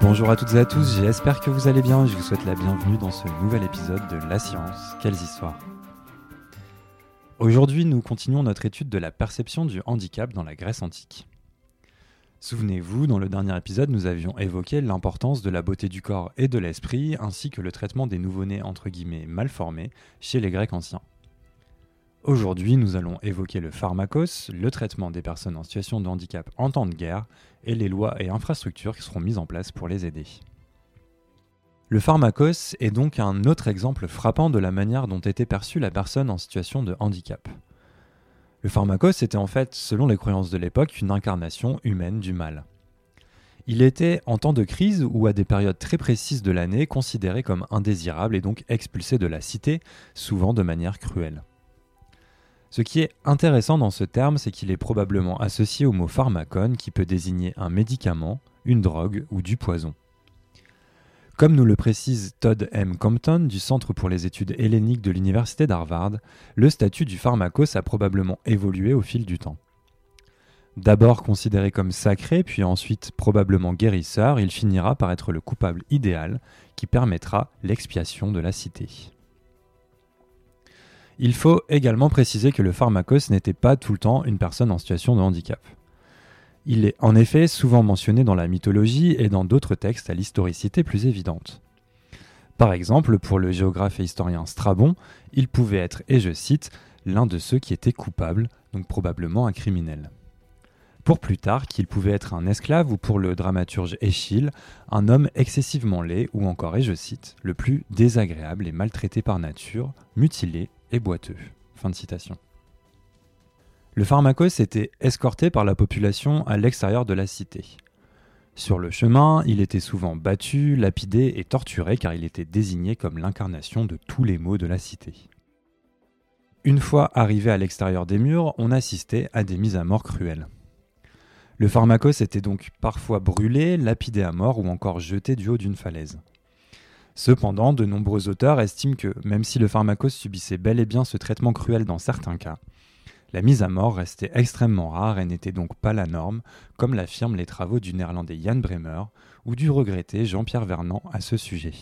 Bonjour à toutes et à tous, j'espère que vous allez bien. Je vous souhaite la bienvenue dans ce nouvel épisode de La Science, quelles histoires. Aujourd'hui, nous continuons notre étude de la perception du handicap dans la Grèce antique. Souvenez-vous, dans le dernier épisode, nous avions évoqué l'importance de la beauté du corps et de l'esprit, ainsi que le traitement des nouveau-nés entre guillemets mal formés chez les Grecs anciens. Aujourd'hui, nous allons évoquer le pharmacos, le traitement des personnes en situation de handicap en temps de guerre, et les lois et infrastructures qui seront mises en place pour les aider. Le pharmacos est donc un autre exemple frappant de la manière dont était perçue la personne en situation de handicap. Le pharmacos était en fait, selon les croyances de l'époque, une incarnation humaine du mal. Il était, en temps de crise ou à des périodes très précises de l'année, considéré comme indésirable et donc expulsé de la cité, souvent de manière cruelle. Ce qui est intéressant dans ce terme, c'est qu'il est probablement associé au mot pharmacone qui peut désigner un médicament, une drogue ou du poison. Comme nous le précise Todd M. Compton du Centre pour les études helléniques de l'Université d'Harvard, le statut du pharmacos a probablement évolué au fil du temps. D'abord considéré comme sacré, puis ensuite probablement guérisseur, il finira par être le coupable idéal qui permettra l'expiation de la cité. Il faut également préciser que le pharmacos n'était pas tout le temps une personne en situation de handicap. Il est en effet souvent mentionné dans la mythologie et dans d'autres textes à l'historicité plus évidente. Par exemple, pour le géographe et historien Strabon, il pouvait être, et je cite, l'un de ceux qui étaient coupables, donc probablement un criminel. Pour plus tard, qu'il pouvait être un esclave ou pour le dramaturge Échille, un homme excessivement laid ou encore, et je cite, le plus désagréable et maltraité par nature, mutilé et boiteux. Le pharmacos était escorté par la population à l'extérieur de la cité. Sur le chemin, il était souvent battu, lapidé et torturé car il était désigné comme l'incarnation de tous les maux de la cité. Une fois arrivé à l'extérieur des murs, on assistait à des mises à mort cruelles. Le pharmacos était donc parfois brûlé, lapidé à mort ou encore jeté du haut d'une falaise. Cependant, de nombreux auteurs estiment que, même si le pharmacos subissait bel et bien ce traitement cruel dans certains cas, la mise à mort restait extrêmement rare et n'était donc pas la norme, comme l'affirment les travaux du néerlandais Jan Bremer ou du regretté Jean-Pierre Vernant à ce sujet.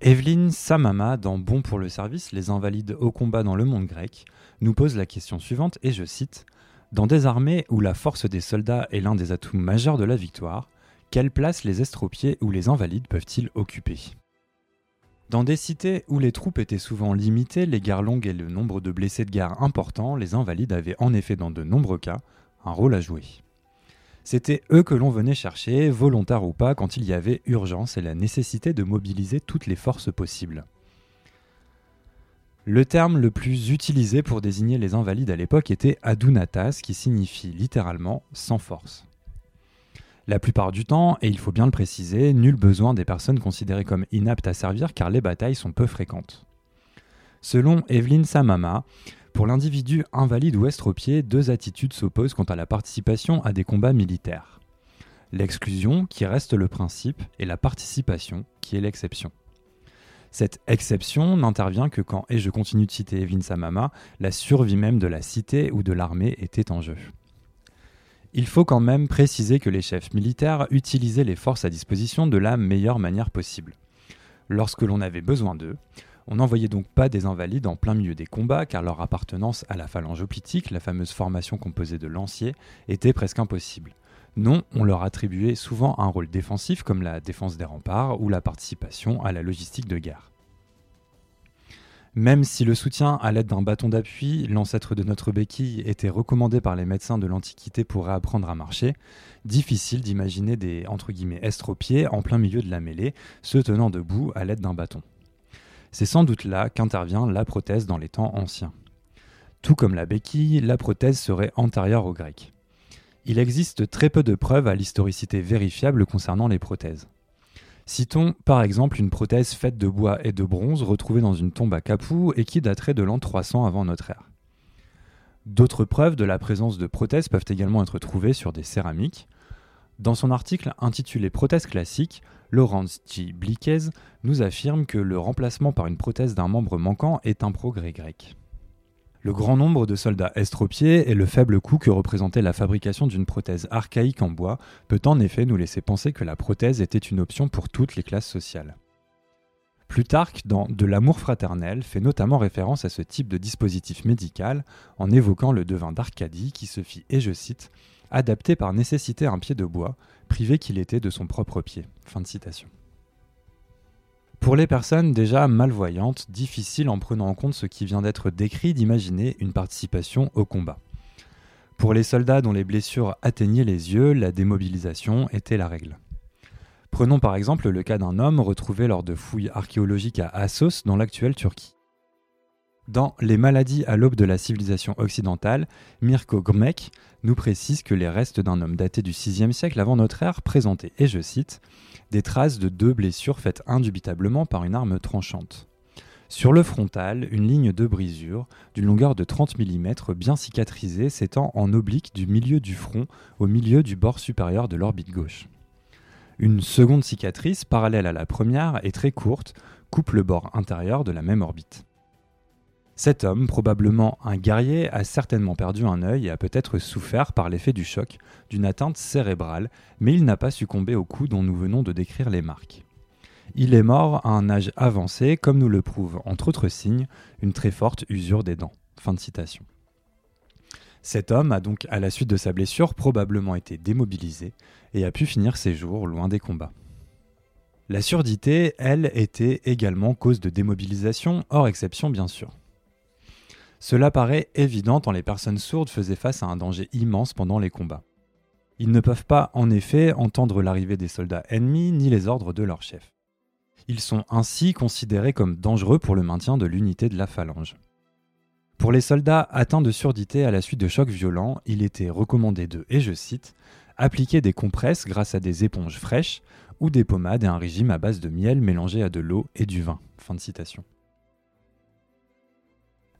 Evelyne Samama, dans Bon pour le service, les invalides au combat dans le monde grec, nous pose la question suivante, et je cite dans des armées où la force des soldats est l'un des atouts majeurs de la victoire, quelle place les estropiés ou les invalides peuvent-ils occuper? Dans des cités où les troupes étaient souvent limitées, les guerres longues et le nombre de blessés de guerre important, les invalides avaient en effet dans de nombreux cas un rôle à jouer. C'était eux que l'on venait chercher, volontaires ou pas, quand il y avait urgence et la nécessité de mobiliser toutes les forces possibles. Le terme le plus utilisé pour désigner les invalides à l'époque était adunatas, qui signifie littéralement sans force. La plupart du temps, et il faut bien le préciser, nul besoin des personnes considérées comme inaptes à servir car les batailles sont peu fréquentes. Selon Evelyn Samama, pour l'individu invalide ou estropié, deux attitudes s'opposent quant à la participation à des combats militaires. L'exclusion, qui reste le principe, et la participation, qui est l'exception. Cette exception n'intervient que quand, et je continue de citer Evin Samama, la survie même de la cité ou de l'armée était en jeu. Il faut quand même préciser que les chefs militaires utilisaient les forces à disposition de la meilleure manière possible. Lorsque l'on avait besoin d'eux, on n'envoyait donc pas des invalides en plein milieu des combats car leur appartenance à la phalange optique, la fameuse formation composée de lanciers, était presque impossible. Non, on leur attribuait souvent un rôle défensif comme la défense des remparts ou la participation à la logistique de guerre. Même si le soutien à l'aide d'un bâton d'appui, l'ancêtre de notre béquille, était recommandé par les médecins de l'Antiquité pour réapprendre à marcher, difficile d'imaginer des entre estropiés en plein milieu de la mêlée, se tenant debout à l'aide d'un bâton. C'est sans doute là qu'intervient la prothèse dans les temps anciens. Tout comme la béquille, la prothèse serait antérieure aux Grecs. Il existe très peu de preuves à l'historicité vérifiable concernant les prothèses. Citons par exemple une prothèse faite de bois et de bronze retrouvée dans une tombe à Capoue et qui daterait de l'an 300 avant notre ère. D'autres preuves de la présence de prothèses peuvent également être trouvées sur des céramiques. Dans son article intitulé Prothèses classiques, Laurence G. Bliquez nous affirme que le remplacement par une prothèse d'un membre manquant est un progrès grec. Le grand nombre de soldats estropiés et le faible coût que représentait la fabrication d'une prothèse archaïque en bois peut en effet nous laisser penser que la prothèse était une option pour toutes les classes sociales. Plutarque, dans De l'amour fraternel, fait notamment référence à ce type de dispositif médical en évoquant le devin d'Arcadie qui se fit, et je cite, adapter par nécessité un pied de bois, privé qu'il était de son propre pied. Fin de citation. Pour les personnes déjà malvoyantes, difficile en prenant en compte ce qui vient d'être décrit d'imaginer une participation au combat. Pour les soldats dont les blessures atteignaient les yeux, la démobilisation était la règle. Prenons par exemple le cas d'un homme retrouvé lors de fouilles archéologiques à Assos dans l'actuelle Turquie. Dans Les maladies à l'aube de la civilisation occidentale, Mirko Grmek nous précise que les restes d'un homme daté du VIe siècle avant notre ère présentaient, et je cite, des traces de deux blessures faites indubitablement par une arme tranchante. Sur le frontal, une ligne de brisure d'une longueur de 30 mm bien cicatrisée s'étend en oblique du milieu du front au milieu du bord supérieur de l'orbite gauche. Une seconde cicatrice, parallèle à la première et très courte, coupe le bord intérieur de la même orbite. Cet homme, probablement un guerrier, a certainement perdu un œil et a peut-être souffert par l'effet du choc, d'une atteinte cérébrale, mais il n'a pas succombé au coup dont nous venons de décrire les marques. Il est mort à un âge avancé, comme nous le prouve, entre autres signes, une très forte usure des dents. Cet homme a donc, à la suite de sa blessure, probablement été démobilisé et a pu finir ses jours loin des combats. La surdité, elle, était également cause de démobilisation, hors exception bien sûr. Cela paraît évident tant les personnes sourdes faisaient face à un danger immense pendant les combats. Ils ne peuvent pas, en effet, entendre l'arrivée des soldats ennemis ni les ordres de leur chef. Ils sont ainsi considérés comme dangereux pour le maintien de l'unité de la phalange. Pour les soldats atteints de surdité à la suite de chocs violents, il était recommandé de, et je cite, appliquer des compresses grâce à des éponges fraîches ou des pommades et un régime à base de miel mélangé à de l'eau et du vin. Fin de citation.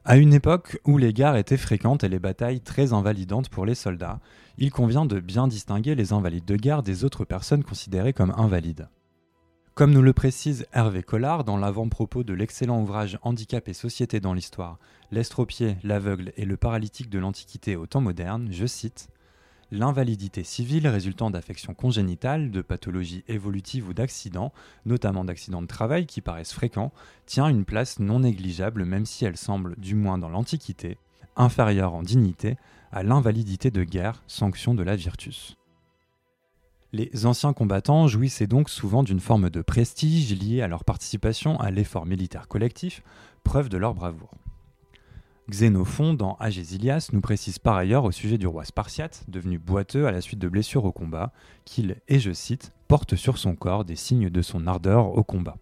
À une époque où les gares étaient fréquentes et les batailles très invalidantes pour les soldats, il convient de bien distinguer les invalides de guerre des autres personnes considérées comme invalides. Comme nous le précise Hervé Collard dans l'avant-propos de l'excellent ouvrage Handicap et société dans l'histoire, l'estropié, l'aveugle et le paralytique de l'Antiquité au temps moderne, je cite L'invalidité civile résultant d'affections congénitales, de pathologies évolutives ou d'accidents, notamment d'accidents de travail qui paraissent fréquents, tient une place non négligeable même si elle semble, du moins dans l'Antiquité, inférieure en dignité à l'invalidité de guerre, sanction de la virtus. Les anciens combattants jouissaient donc souvent d'une forme de prestige liée à leur participation à l'effort militaire collectif, preuve de leur bravoure. Xénophon, dans Agésilias, nous précise par ailleurs au sujet du roi Spartiate, devenu boiteux à la suite de blessures au combat, qu'il, et je cite, porte sur son corps des signes de son ardeur au combat.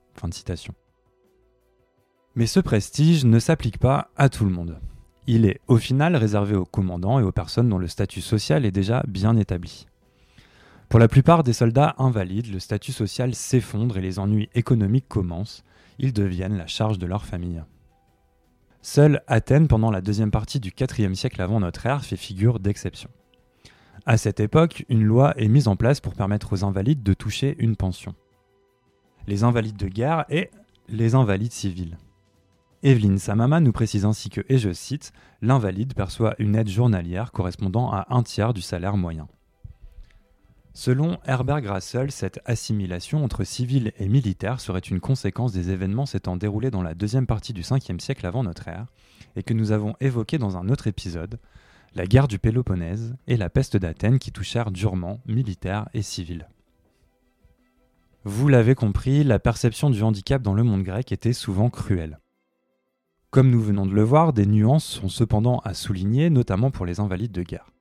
Mais ce prestige ne s'applique pas à tout le monde. Il est au final réservé aux commandants et aux personnes dont le statut social est déjà bien établi. Pour la plupart des soldats invalides, le statut social s'effondre et les ennuis économiques commencent. Ils deviennent la charge de leur famille. Seule Athènes, pendant la deuxième partie du IVe siècle avant notre ère, fait figure d'exception. À cette époque, une loi est mise en place pour permettre aux invalides de toucher une pension. Les invalides de guerre et les invalides civils. Evelyne Samama nous précise ainsi que, et je cite, l'invalide perçoit une aide journalière correspondant à un tiers du salaire moyen. Selon Herbert Grassel, cette assimilation entre civils et militaires serait une conséquence des événements s'étant déroulés dans la deuxième partie du 5e siècle avant notre ère, et que nous avons évoqué dans un autre épisode, la guerre du Péloponnèse et la peste d'Athènes qui touchèrent durement militaires et civils. Vous l'avez compris, la perception du handicap dans le monde grec était souvent cruelle. Comme nous venons de le voir, des nuances sont cependant à souligner, notamment pour les invalides de guerre.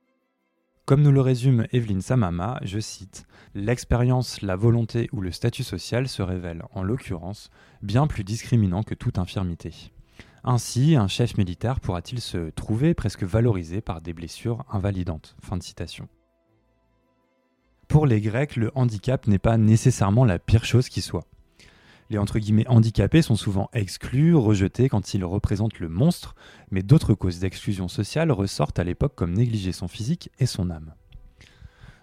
Comme nous le résume Evelyne Samama, je cite L'expérience, la volonté ou le statut social se révèlent, en l'occurrence, bien plus discriminant que toute infirmité. Ainsi, un chef militaire pourra-t-il se trouver presque valorisé par des blessures invalidantes? Fin de citation. Pour les Grecs, le handicap n'est pas nécessairement la pire chose qui soit. Les entre guillemets handicapés sont souvent exclus, rejetés quand ils représentent le monstre, mais d'autres causes d'exclusion sociale ressortent à l'époque comme négliger son physique et son âme.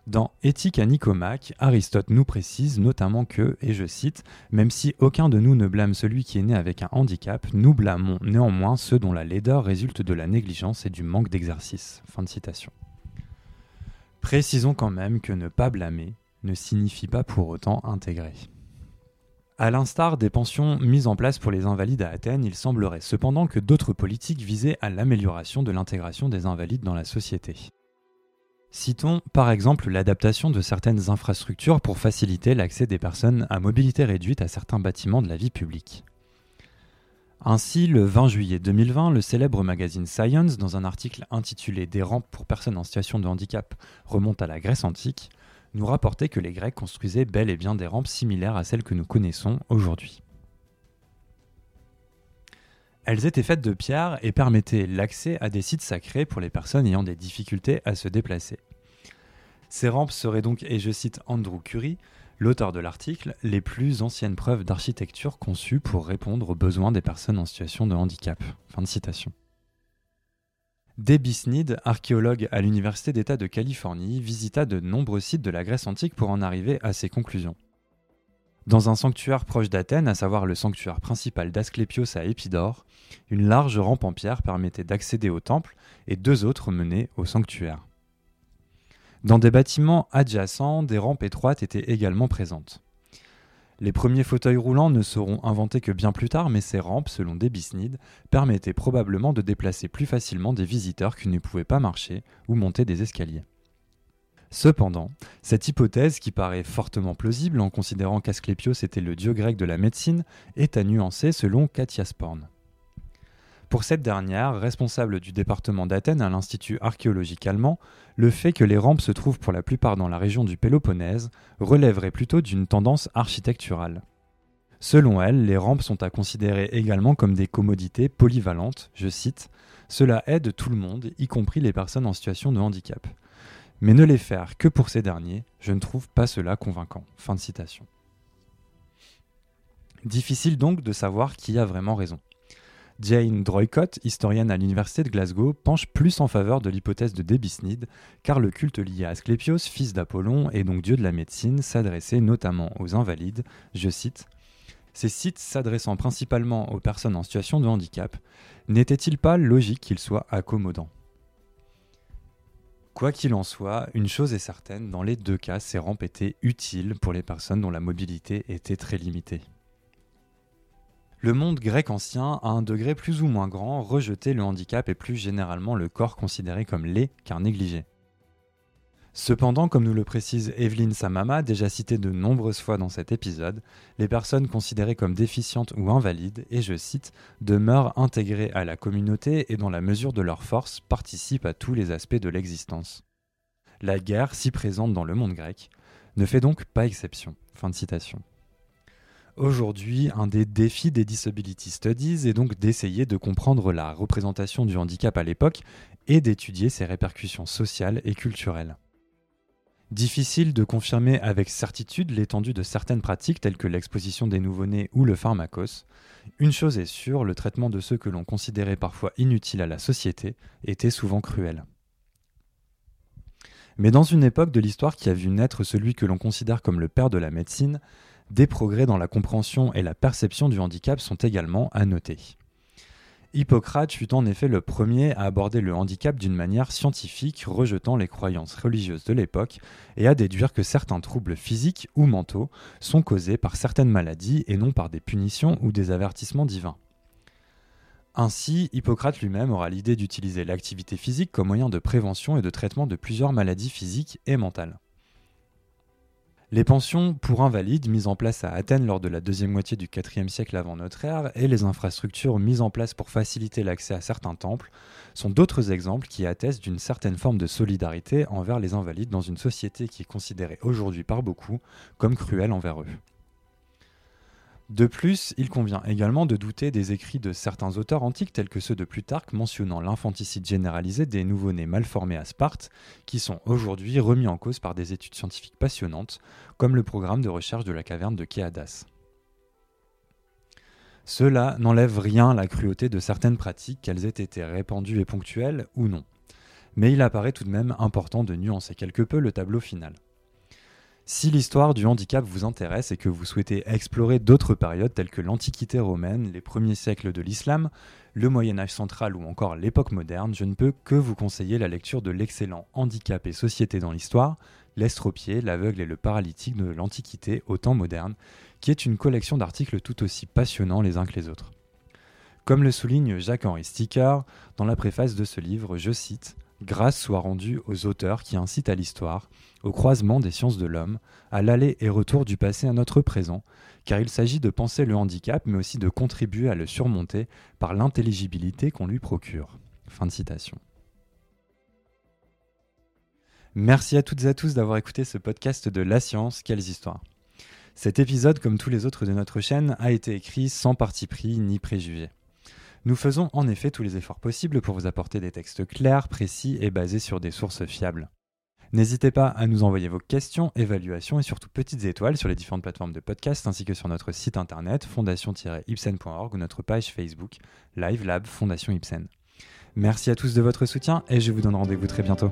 Dans Éthique à Nicomaque, Aristote nous précise notamment que, et je cite, Même si aucun de nous ne blâme celui qui est né avec un handicap, nous blâmons néanmoins ceux dont la laideur résulte de la négligence et du manque d'exercice. Fin de citation. Précisons quand même que ne pas blâmer ne signifie pas pour autant intégrer. À l'instar des pensions mises en place pour les invalides à Athènes, il semblerait cependant que d'autres politiques visaient à l'amélioration de l'intégration des invalides dans la société. Citons par exemple l'adaptation de certaines infrastructures pour faciliter l'accès des personnes à mobilité réduite à certains bâtiments de la vie publique. Ainsi, le 20 juillet 2020, le célèbre magazine Science, dans un article intitulé Des rampes pour personnes en situation de handicap remonte à la Grèce antique, nous rapportait que les Grecs construisaient bel et bien des rampes similaires à celles que nous connaissons aujourd'hui. Elles étaient faites de pierre et permettaient l'accès à des sites sacrés pour les personnes ayant des difficultés à se déplacer. Ces rampes seraient donc, et je cite Andrew Curie, l'auteur de l'article, les plus anciennes preuves d'architecture conçues pour répondre aux besoins des personnes en situation de handicap. Fin de citation. Debbie archéologue à l'Université d'État de Californie, visita de nombreux sites de la Grèce antique pour en arriver à ses conclusions. Dans un sanctuaire proche d'Athènes, à savoir le sanctuaire principal d'Asclépios à Épidore, une large rampe en pierre permettait d'accéder au temple et deux autres menaient au sanctuaire. Dans des bâtiments adjacents, des rampes étroites étaient également présentes. Les premiers fauteuils roulants ne seront inventés que bien plus tard, mais ces rampes, selon Debisnid, permettaient probablement de déplacer plus facilement des visiteurs qui ne pouvaient pas marcher ou monter des escaliers. Cependant, cette hypothèse, qui paraît fortement plausible en considérant qu'Asclépios était le dieu grec de la médecine, est à nuancer selon Katia Sporn. Pour cette dernière, responsable du département d'Athènes à l'Institut archéologique allemand, le fait que les rampes se trouvent pour la plupart dans la région du Péloponnèse relèverait plutôt d'une tendance architecturale. Selon elle, les rampes sont à considérer également comme des commodités polyvalentes, je cite, Cela aide tout le monde, y compris les personnes en situation de handicap. Mais ne les faire que pour ces derniers, je ne trouve pas cela convaincant. Fin de citation. Difficile donc de savoir qui a vraiment raison. Jane Droycott, historienne à l'université de Glasgow, penche plus en faveur de l'hypothèse de Debisnid, car le culte lié à Asclépios, fils d'Apollon et donc dieu de la médecine, s'adressait notamment aux invalides, je cite, Ces sites s'adressant principalement aux personnes en situation de handicap, n'était-il pas logique qu'ils soient accommodants? Quoi qu'il en soit, une chose est certaine, dans les deux cas, ces rampes étaient utiles pour les personnes dont la mobilité était très limitée. Le monde grec ancien, à un degré plus ou moins grand, rejetait le handicap et plus généralement le corps considéré comme laid car négligé. Cependant, comme nous le précise Evelyne Samama, déjà citée de nombreuses fois dans cet épisode, les personnes considérées comme déficientes ou invalides, et je cite, demeurent intégrées à la communauté et dans la mesure de leur force participent à tous les aspects de l'existence. La guerre, si présente dans le monde grec, ne fait donc pas exception. Fin de citation. Aujourd'hui, un des défis des Disability Studies est donc d'essayer de comprendre la représentation du handicap à l'époque et d'étudier ses répercussions sociales et culturelles. Difficile de confirmer avec certitude l'étendue de certaines pratiques telles que l'exposition des nouveau-nés ou le pharmacos. Une chose est sûre, le traitement de ceux que l'on considérait parfois inutiles à la société était souvent cruel. Mais dans une époque de l'histoire qui a vu naître celui que l'on considère comme le père de la médecine, des progrès dans la compréhension et la perception du handicap sont également à noter. Hippocrate fut en effet le premier à aborder le handicap d'une manière scientifique, rejetant les croyances religieuses de l'époque et à déduire que certains troubles physiques ou mentaux sont causés par certaines maladies et non par des punitions ou des avertissements divins. Ainsi, Hippocrate lui-même aura l'idée d'utiliser l'activité physique comme moyen de prévention et de traitement de plusieurs maladies physiques et mentales. Les pensions pour invalides mises en place à Athènes lors de la deuxième moitié du IVe siècle avant notre ère et les infrastructures mises en place pour faciliter l'accès à certains temples sont d'autres exemples qui attestent d'une certaine forme de solidarité envers les invalides dans une société qui est considérée aujourd'hui par beaucoup comme cruelle envers eux. De plus, il convient également de douter des écrits de certains auteurs antiques tels que ceux de Plutarque mentionnant l'infanticide généralisé des nouveau-nés mal formés à Sparte, qui sont aujourd'hui remis en cause par des études scientifiques passionnantes, comme le programme de recherche de la caverne de Kéadas. Cela n'enlève rien à la cruauté de certaines pratiques, qu'elles aient été répandues et ponctuelles ou non. mais il apparaît tout de même important de nuancer quelque peu le tableau final. Si l'histoire du handicap vous intéresse et que vous souhaitez explorer d'autres périodes telles que l'Antiquité romaine, les premiers siècles de l'islam, le Moyen Âge central ou encore l'époque moderne, je ne peux que vous conseiller la lecture de l'excellent Handicap et Société dans l'histoire, L'estropié, l'aveugle et le paralytique de l'Antiquité au temps moderne, qui est une collection d'articles tout aussi passionnants les uns que les autres. Comme le souligne Jacques-Henri Sticker dans la préface de ce livre, je cite Grâce soit rendue aux auteurs qui incitent à l'histoire, au croisement des sciences de l'homme, à l'aller et retour du passé à notre présent, car il s'agit de penser le handicap, mais aussi de contribuer à le surmonter par l'intelligibilité qu'on lui procure. Fin de citation. Merci à toutes et à tous d'avoir écouté ce podcast de La Science, quelles histoires. Cet épisode, comme tous les autres de notre chaîne, a été écrit sans parti pris ni préjugé. Nous faisons en effet tous les efforts possibles pour vous apporter des textes clairs, précis et basés sur des sources fiables. N'hésitez pas à nous envoyer vos questions, évaluations et surtout petites étoiles sur les différentes plateformes de podcast ainsi que sur notre site internet fondation-ipsen.org ou notre page Facebook Live Lab Fondation Ipsen. Merci à tous de votre soutien et je vous donne rendez-vous très bientôt.